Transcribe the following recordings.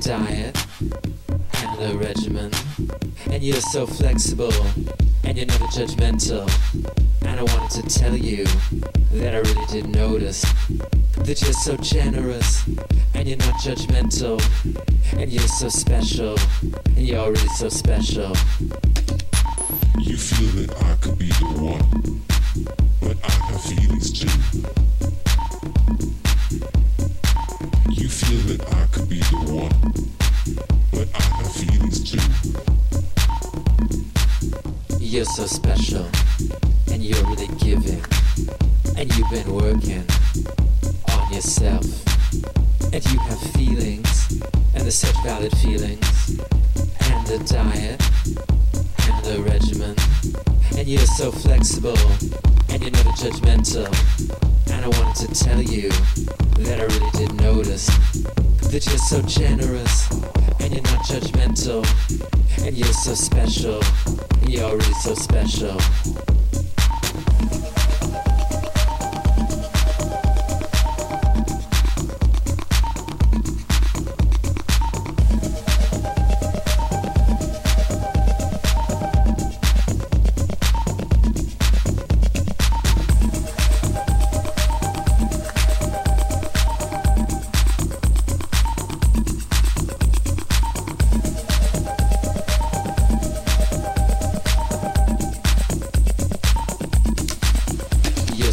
diet, and a regimen, and you're so flexible, and you're never judgmental, and I wanted to tell you that I really did notice that you're so generous, and you're not judgmental, and you're so special, and you're already so special. You feel that I could be the one,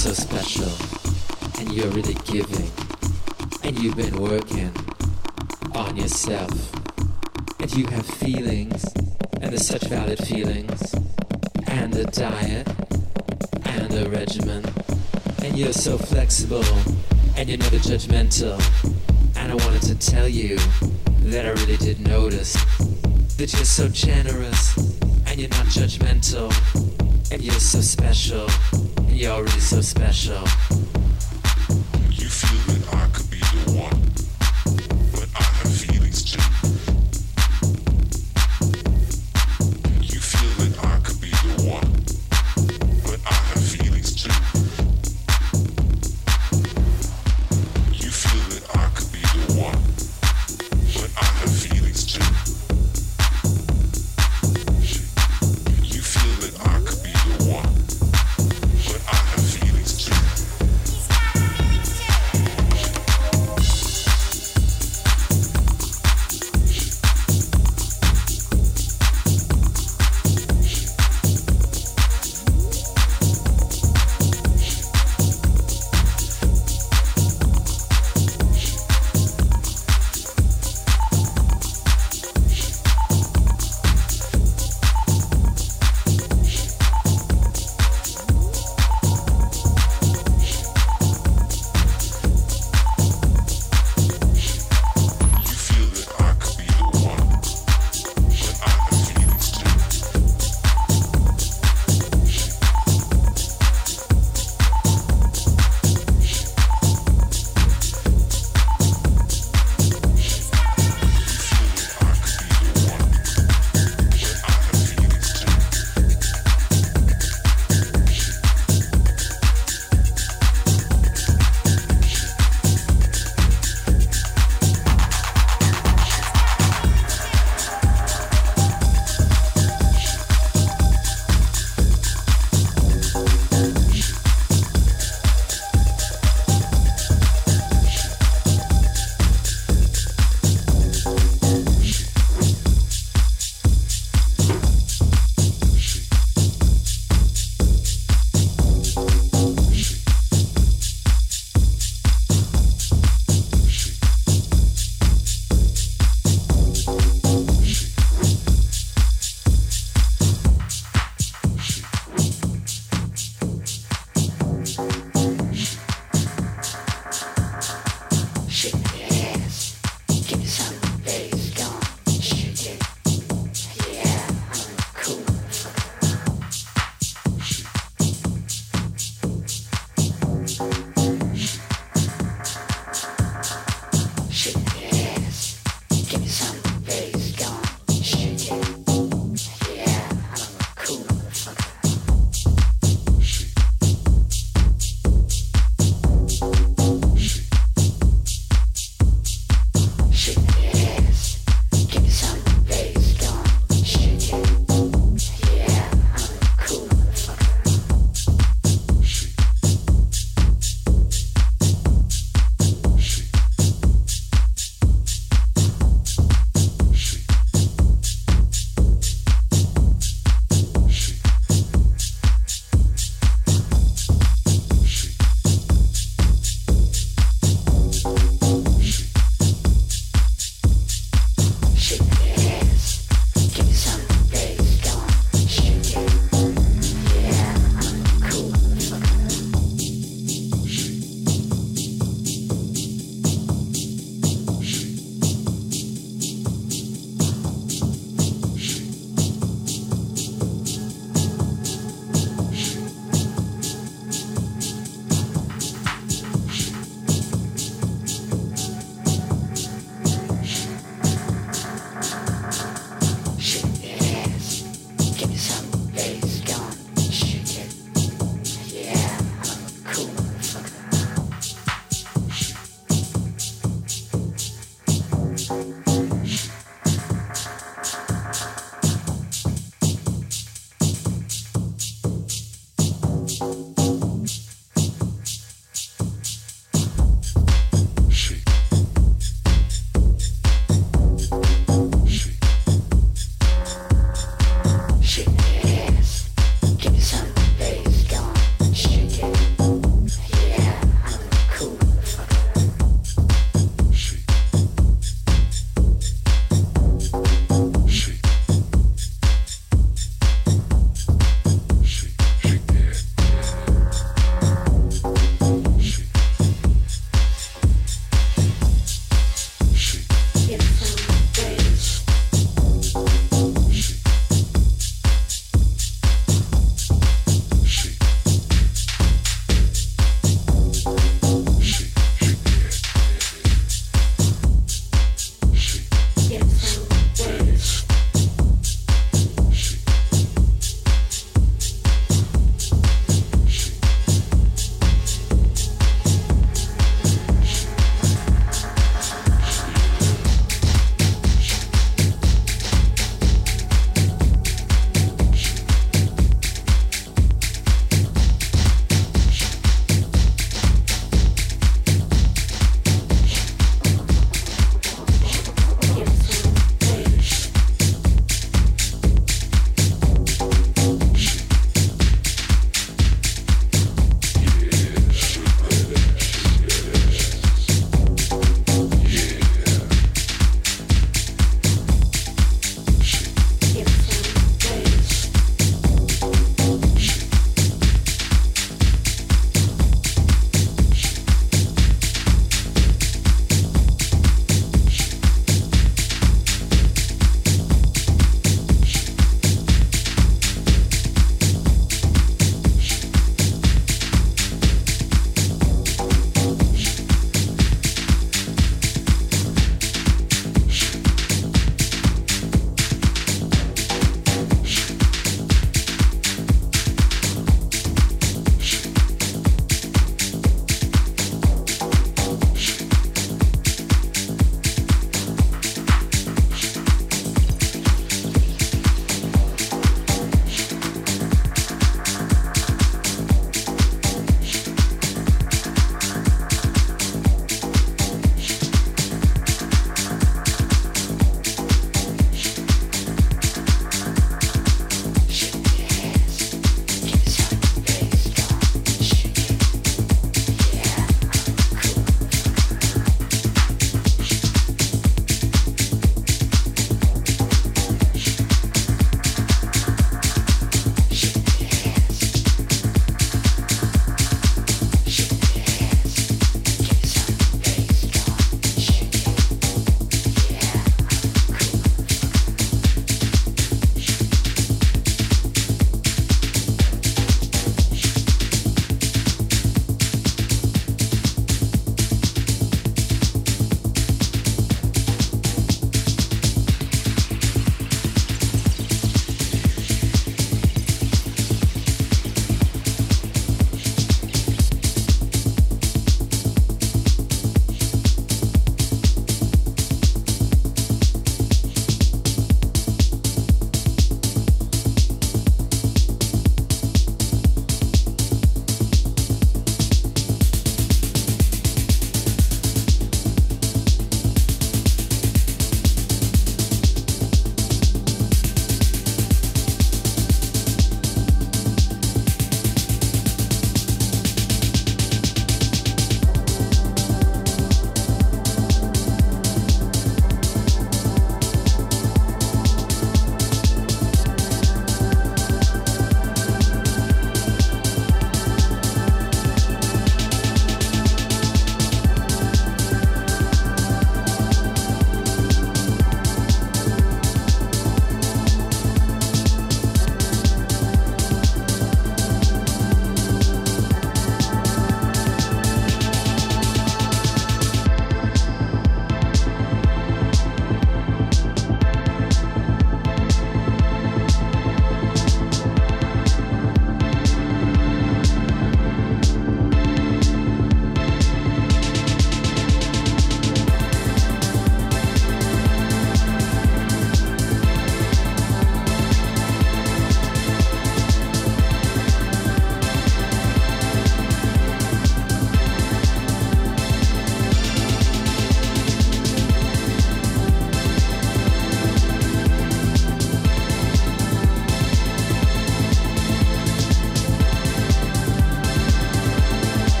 so special, and you're really giving, and you've been working on yourself, and you have feelings, and they're such valid feelings, and a diet, and a regimen, and you're so flexible, and you're never judgmental, and I wanted to tell you that I really did notice that you're so generous, and you're not judgmental, and you're so special, you're already so special.